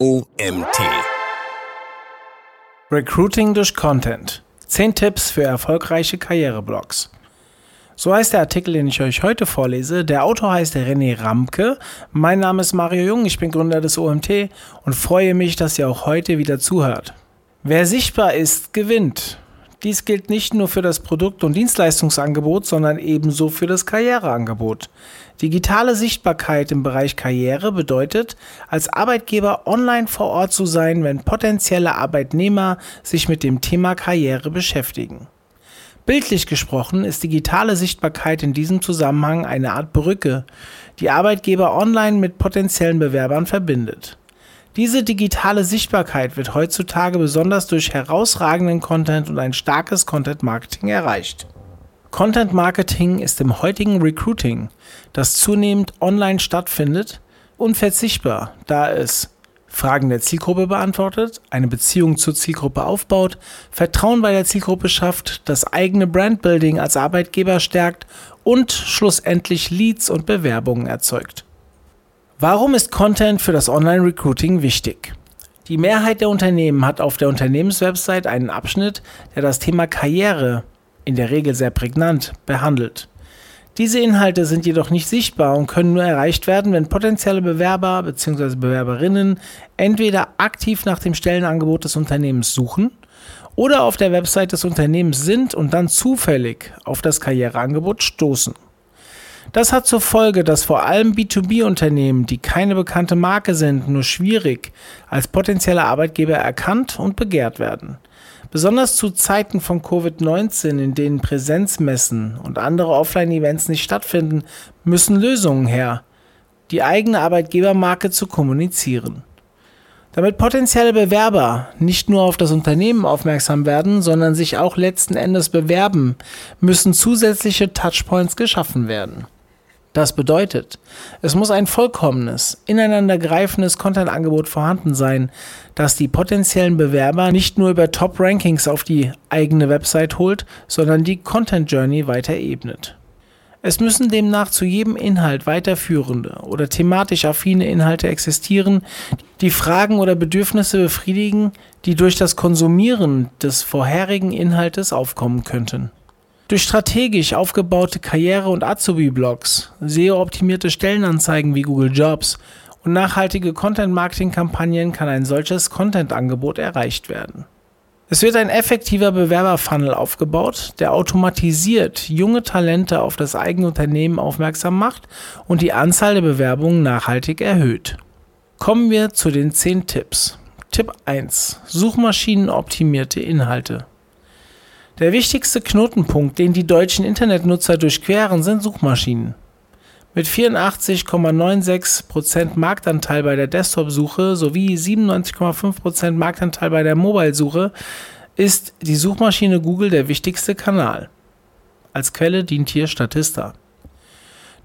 OMT. Recruiting durch Content. 10 Tipps für erfolgreiche Karriereblogs. So heißt der Artikel, den ich euch heute vorlese. Der Autor heißt René Ramke. Mein Name ist Mario Jung, ich bin Gründer des OMT und freue mich, dass ihr auch heute wieder zuhört. Wer sichtbar ist, gewinnt. Dies gilt nicht nur für das Produkt- und Dienstleistungsangebot, sondern ebenso für das Karriereangebot. Digitale Sichtbarkeit im Bereich Karriere bedeutet, als Arbeitgeber online vor Ort zu sein, wenn potenzielle Arbeitnehmer sich mit dem Thema Karriere beschäftigen. Bildlich gesprochen ist digitale Sichtbarkeit in diesem Zusammenhang eine Art Brücke, die Arbeitgeber online mit potenziellen Bewerbern verbindet. Diese digitale Sichtbarkeit wird heutzutage besonders durch herausragenden Content und ein starkes Content Marketing erreicht. Content Marketing ist im heutigen Recruiting, das zunehmend online stattfindet, unverzichtbar, da es Fragen der Zielgruppe beantwortet, eine Beziehung zur Zielgruppe aufbaut, Vertrauen bei der Zielgruppe schafft, das eigene Brandbuilding als Arbeitgeber stärkt und schlussendlich Leads und Bewerbungen erzeugt. Warum ist Content für das Online-Recruiting wichtig? Die Mehrheit der Unternehmen hat auf der Unternehmenswebsite einen Abschnitt, der das Thema Karriere, in der Regel sehr prägnant, behandelt. Diese Inhalte sind jedoch nicht sichtbar und können nur erreicht werden, wenn potenzielle Bewerber bzw. Bewerberinnen entweder aktiv nach dem Stellenangebot des Unternehmens suchen oder auf der Website des Unternehmens sind und dann zufällig auf das Karriereangebot stoßen. Das hat zur Folge, dass vor allem B2B-Unternehmen, die keine bekannte Marke sind, nur schwierig als potenzielle Arbeitgeber erkannt und begehrt werden. Besonders zu Zeiten von Covid-19, in denen Präsenzmessen und andere Offline-Events nicht stattfinden, müssen Lösungen her, die eigene Arbeitgebermarke zu kommunizieren. Damit potenzielle Bewerber nicht nur auf das Unternehmen aufmerksam werden, sondern sich auch letzten Endes bewerben, müssen zusätzliche Touchpoints geschaffen werden. Das bedeutet, es muss ein vollkommenes, ineinandergreifendes Content-Angebot vorhanden sein, das die potenziellen Bewerber nicht nur über Top-Rankings auf die eigene Website holt, sondern die Content-Journey weiter ebnet. Es müssen demnach zu jedem Inhalt weiterführende oder thematisch affine Inhalte existieren, die Fragen oder Bedürfnisse befriedigen, die durch das Konsumieren des vorherigen Inhaltes aufkommen könnten. Durch strategisch aufgebaute Karriere- und Azubi-Blogs, SEO-optimierte Stellenanzeigen wie Google Jobs und nachhaltige Content-Marketing-Kampagnen kann ein solches Content-Angebot erreicht werden. Es wird ein effektiver Bewerberfunnel aufgebaut, der automatisiert junge Talente auf das eigene Unternehmen aufmerksam macht und die Anzahl der Bewerbungen nachhaltig erhöht. Kommen wir zu den 10 Tipps. Tipp 1. Suchmaschinenoptimierte Inhalte. Der wichtigste Knotenpunkt, den die deutschen Internetnutzer durchqueren, sind Suchmaschinen. Mit 84,96% Marktanteil bei der Desktop-Suche sowie 97,5% Marktanteil bei der Mobile-Suche ist die Suchmaschine Google der wichtigste Kanal. Als Quelle dient hier Statista.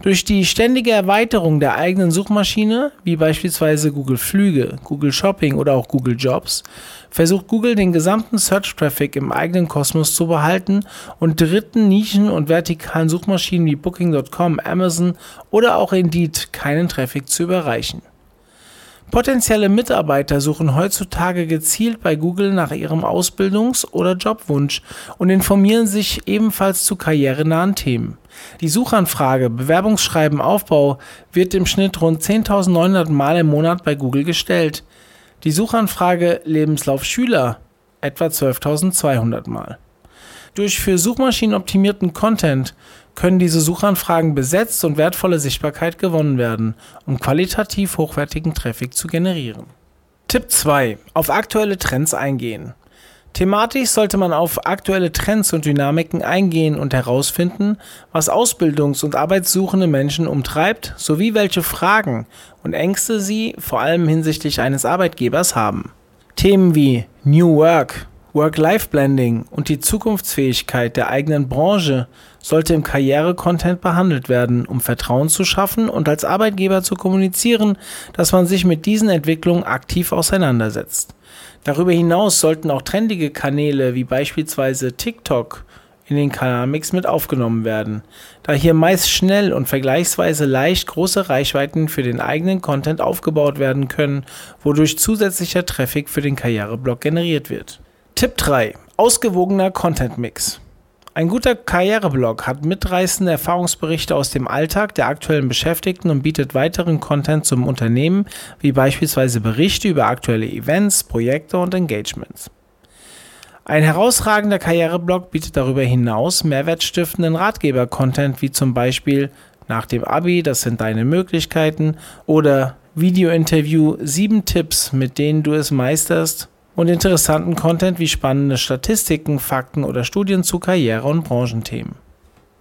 Durch die ständige Erweiterung der eigenen Suchmaschine, wie beispielsweise Google Flüge, Google Shopping oder auch Google Jobs, versucht Google den gesamten Search-Traffic im eigenen Kosmos zu behalten und dritten Nischen- und vertikalen Suchmaschinen wie Booking.com, Amazon oder auch Indeed keinen Traffic zu überreichen. Potenzielle Mitarbeiter suchen heutzutage gezielt bei Google nach ihrem Ausbildungs- oder Jobwunsch und informieren sich ebenfalls zu karrierenahen Themen. Die Suchanfrage Bewerbungsschreiben Aufbau wird im Schnitt rund 10.900 Mal im Monat bei Google gestellt. Die Suchanfrage Lebenslauf Schüler etwa 12.200 Mal. Durch für Suchmaschinen optimierten Content können diese Suchanfragen besetzt und wertvolle Sichtbarkeit gewonnen werden, um qualitativ hochwertigen Traffic zu generieren. Tipp 2. Auf aktuelle Trends eingehen. Thematisch sollte man auf aktuelle Trends und Dynamiken eingehen und herausfinden, was Ausbildungs- und arbeitssuchende Menschen umtreibt, sowie welche Fragen und Ängste sie vor allem hinsichtlich eines Arbeitgebers haben. Themen wie New Work, Work-Life-Blending und die Zukunftsfähigkeit der eigenen Branche sollte im Karriere-Content behandelt werden, um Vertrauen zu schaffen und als Arbeitgeber zu kommunizieren, dass man sich mit diesen Entwicklungen aktiv auseinandersetzt. Darüber hinaus sollten auch trendige Kanäle wie beispielsweise TikTok in den Kanalmix mit aufgenommen werden, da hier meist schnell und vergleichsweise leicht große Reichweiten für den eigenen Content aufgebaut werden können, wodurch zusätzlicher Traffic für den Karriereblog generiert wird. Tipp 3. Ausgewogener Content Mix. Ein guter Karriereblog hat mitreißende Erfahrungsberichte aus dem Alltag der aktuellen Beschäftigten und bietet weiteren Content zum Unternehmen, wie beispielsweise Berichte über aktuelle Events, Projekte und Engagements. Ein herausragender Karriereblog bietet darüber hinaus mehrwertstiftenden Ratgeber-Content wie zum Beispiel nach dem Abi, das sind deine Möglichkeiten oder Video-Interview, sieben Tipps, mit denen du es meisterst und interessanten Content wie spannende Statistiken, Fakten oder Studien zu Karriere- und Branchenthemen.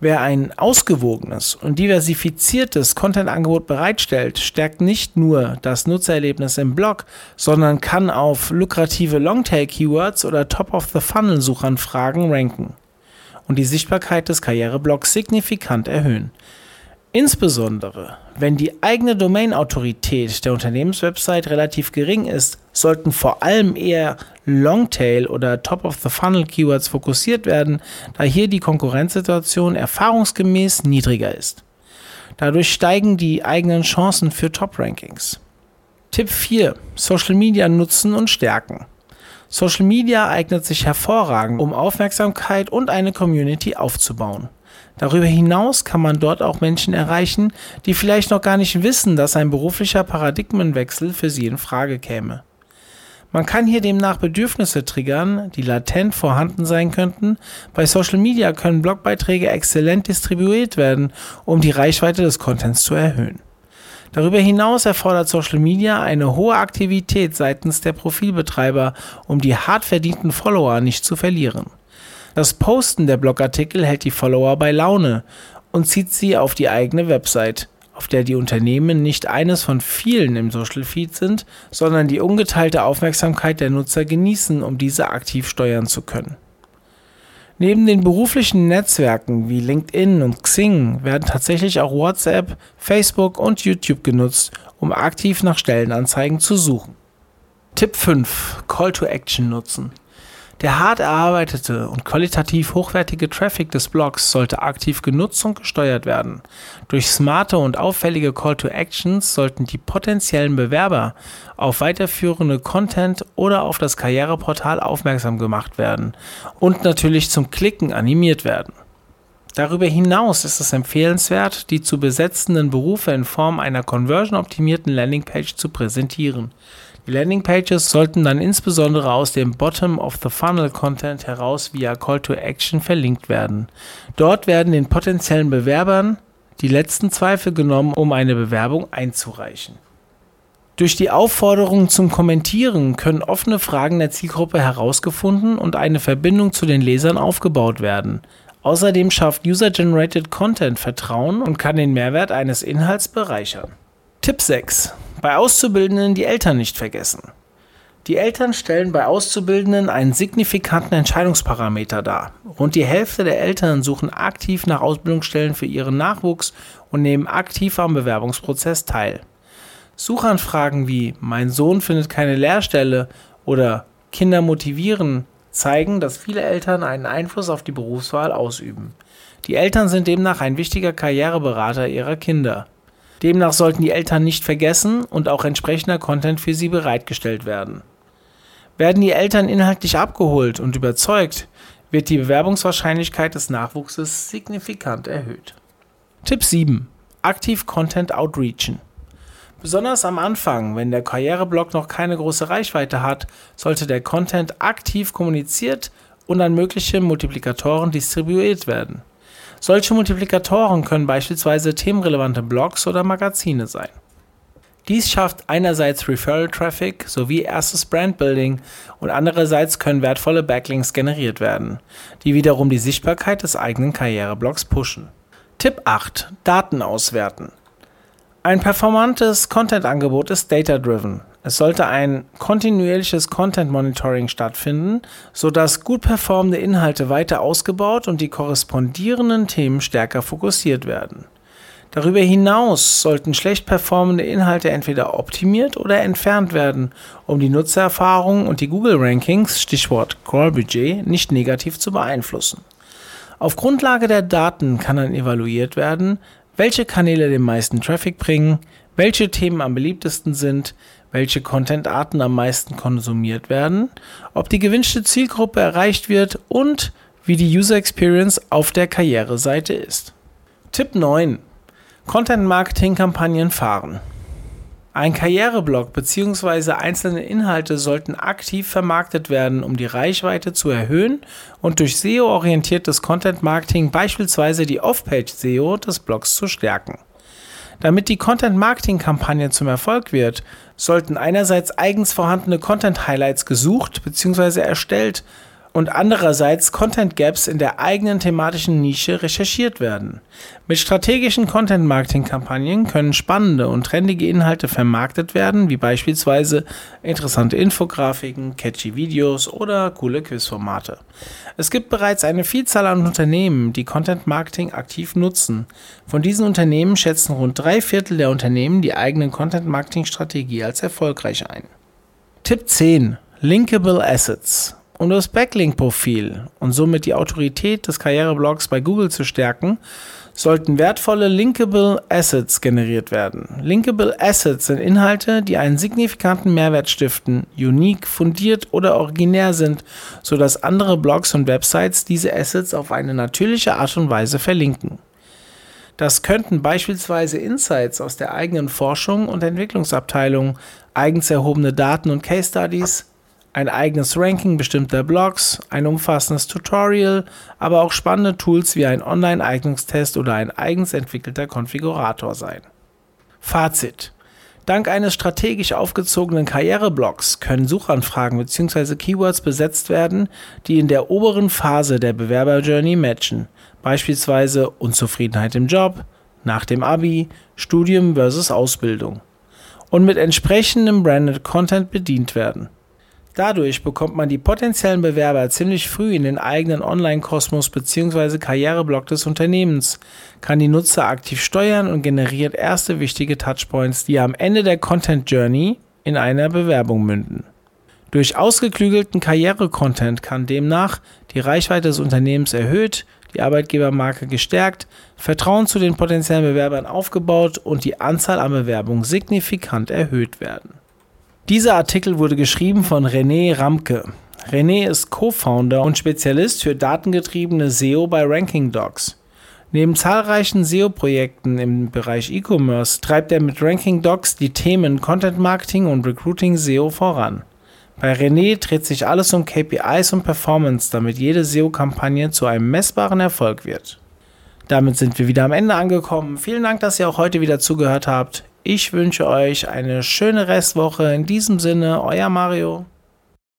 Wer ein ausgewogenes und diversifiziertes Content-Angebot bereitstellt, stärkt nicht nur das Nutzererlebnis im Blog, sondern kann auf lukrative Longtail-Keywords oder Top-of-the-Funnel-Suchanfragen ranken und die Sichtbarkeit des Karriereblogs signifikant erhöhen. Insbesondere, wenn die eigene Domain-Autorität der Unternehmenswebsite relativ gering ist, sollten vor allem eher Longtail oder Top-of-the-Funnel-Keywords fokussiert werden, da hier die Konkurrenzsituation erfahrungsgemäß niedriger ist. Dadurch steigen die eigenen Chancen für Top-Rankings. Tipp 4. Social Media nutzen und stärken. Social Media eignet sich hervorragend, um Aufmerksamkeit und eine Community aufzubauen. Darüber hinaus kann man dort auch Menschen erreichen, die vielleicht noch gar nicht wissen, dass ein beruflicher Paradigmenwechsel für sie in Frage käme. Man kann hier demnach Bedürfnisse triggern, die latent vorhanden sein könnten. Bei Social Media können Blogbeiträge exzellent distribuiert werden, um die Reichweite des Contents zu erhöhen. Darüber hinaus erfordert Social Media eine hohe Aktivität seitens der Profilbetreiber, um die hart verdienten Follower nicht zu verlieren. Das Posten der Blogartikel hält die Follower bei Laune und zieht sie auf die eigene Website, auf der die Unternehmen nicht eines von vielen im Social Feed sind, sondern die ungeteilte Aufmerksamkeit der Nutzer genießen, um diese aktiv steuern zu können. Neben den beruflichen Netzwerken wie LinkedIn und Xing werden tatsächlich auch WhatsApp, Facebook und YouTube genutzt, um aktiv nach Stellenanzeigen zu suchen. Tipp 5. Call to Action nutzen. Der hart erarbeitete und qualitativ hochwertige Traffic des Blogs sollte aktiv genutzt und gesteuert werden. Durch smarte und auffällige Call to Actions sollten die potenziellen Bewerber auf weiterführende Content oder auf das Karriereportal aufmerksam gemacht werden und natürlich zum Klicken animiert werden. Darüber hinaus ist es empfehlenswert, die zu besetzenden Berufe in Form einer conversion-optimierten Landingpage zu präsentieren. Die Landingpages sollten dann insbesondere aus dem Bottom-of-the-Funnel-Content heraus via Call to Action verlinkt werden. Dort werden den potenziellen Bewerbern die letzten Zweifel genommen, um eine Bewerbung einzureichen. Durch die Aufforderung zum Kommentieren können offene Fragen der Zielgruppe herausgefunden und eine Verbindung zu den Lesern aufgebaut werden. Außerdem schafft User-Generated Content Vertrauen und kann den Mehrwert eines Inhalts bereichern. Tipp 6. Bei Auszubildenden die Eltern nicht vergessen. Die Eltern stellen bei Auszubildenden einen signifikanten Entscheidungsparameter dar. Rund die Hälfte der Eltern suchen aktiv nach Ausbildungsstellen für ihren Nachwuchs und nehmen aktiv am Bewerbungsprozess teil. Suchanfragen wie Mein Sohn findet keine Lehrstelle oder Kinder motivieren zeigen, dass viele Eltern einen Einfluss auf die Berufswahl ausüben. Die Eltern sind demnach ein wichtiger Karriereberater ihrer Kinder. Demnach sollten die Eltern nicht vergessen und auch entsprechender Content für sie bereitgestellt werden. Werden die Eltern inhaltlich abgeholt und überzeugt, wird die Bewerbungswahrscheinlichkeit des Nachwuchses signifikant erhöht. Tipp 7. Aktiv Content outreachen. Besonders am Anfang, wenn der Karriereblog noch keine große Reichweite hat, sollte der Content aktiv kommuniziert und an mögliche Multiplikatoren distribuiert werden. Solche Multiplikatoren können beispielsweise themenrelevante Blogs oder Magazine sein. Dies schafft einerseits Referral Traffic sowie erstes Brandbuilding und andererseits können wertvolle Backlinks generiert werden, die wiederum die Sichtbarkeit des eigenen Karriereblogs pushen. Tipp 8. Daten auswerten. Ein performantes Content-Angebot ist data-driven. Es sollte ein kontinuierliches Content Monitoring stattfinden, sodass gut performende Inhalte weiter ausgebaut und die korrespondierenden Themen stärker fokussiert werden. Darüber hinaus sollten schlecht performende Inhalte entweder optimiert oder entfernt werden, um die Nutzererfahrung und die Google Rankings, Stichwort Crawl Budget, nicht negativ zu beeinflussen. Auf Grundlage der Daten kann dann evaluiert werden, welche Kanäle den meisten Traffic bringen, welche Themen am beliebtesten sind, welche Content-Arten am meisten konsumiert werden, ob die gewünschte Zielgruppe erreicht wird und wie die User Experience auf der Karriereseite ist. Tipp 9. Content-Marketing-Kampagnen fahren. Ein Karriereblog bzw. einzelne Inhalte sollten aktiv vermarktet werden, um die Reichweite zu erhöhen und durch SEO-orientiertes Content-Marketing beispielsweise die Off-Page-SEO des Blogs zu stärken. Damit die Content-Marketing-Kampagne zum Erfolg wird, sollten einerseits eigens vorhandene Content-Highlights gesucht bzw. erstellt und andererseits Content Gaps in der eigenen thematischen Nische recherchiert werden. Mit strategischen Content Marketing Kampagnen können spannende und trendige Inhalte vermarktet werden, wie beispielsweise interessante Infografiken, catchy Videos oder coole Quizformate. Es gibt bereits eine Vielzahl an Unternehmen, die Content Marketing aktiv nutzen. Von diesen Unternehmen schätzen rund drei Viertel der Unternehmen die eigene Content Marketing Strategie als erfolgreich ein. Tipp 10. Linkable Assets um das Backlink-Profil und somit die Autorität des Karriereblogs bei Google zu stärken, sollten wertvolle Linkable Assets generiert werden. Linkable Assets sind Inhalte, die einen signifikanten Mehrwert stiften, unique, fundiert oder originär sind, sodass andere Blogs und Websites diese Assets auf eine natürliche Art und Weise verlinken. Das könnten beispielsweise Insights aus der eigenen Forschung und Entwicklungsabteilung, eigens erhobene Daten und Case Studies, ein eigenes Ranking bestimmter Blogs, ein umfassendes Tutorial, aber auch spannende Tools wie ein Online-Eignungstest oder ein eigens entwickelter Konfigurator sein. Fazit. Dank eines strategisch aufgezogenen Karriereblogs können Suchanfragen bzw. Keywords besetzt werden, die in der oberen Phase der Bewerberjourney matchen, beispielsweise Unzufriedenheit im Job, nach dem Abi, Studium versus Ausbildung, und mit entsprechendem Branded Content bedient werden. Dadurch bekommt man die potenziellen Bewerber ziemlich früh in den eigenen Online-Kosmos bzw. Karriereblock des Unternehmens, kann die Nutzer aktiv steuern und generiert erste wichtige Touchpoints, die am Ende der Content Journey in einer Bewerbung münden. Durch ausgeklügelten Karriere-Content kann demnach die Reichweite des Unternehmens erhöht, die Arbeitgebermarke gestärkt, Vertrauen zu den potenziellen Bewerbern aufgebaut und die Anzahl an Bewerbungen signifikant erhöht werden. Dieser Artikel wurde geschrieben von René Ramke. René ist Co-Founder und Spezialist für datengetriebene SEO bei Ranking Docs. Neben zahlreichen SEO-Projekten im Bereich E-Commerce treibt er mit Ranking Docs die Themen Content Marketing und Recruiting SEO voran. Bei René dreht sich alles um KPIs und Performance, damit jede SEO-Kampagne zu einem messbaren Erfolg wird. Damit sind wir wieder am Ende angekommen. Vielen Dank, dass ihr auch heute wieder zugehört habt. Ich wünsche euch eine schöne Restwoche. In diesem Sinne, euer Mario.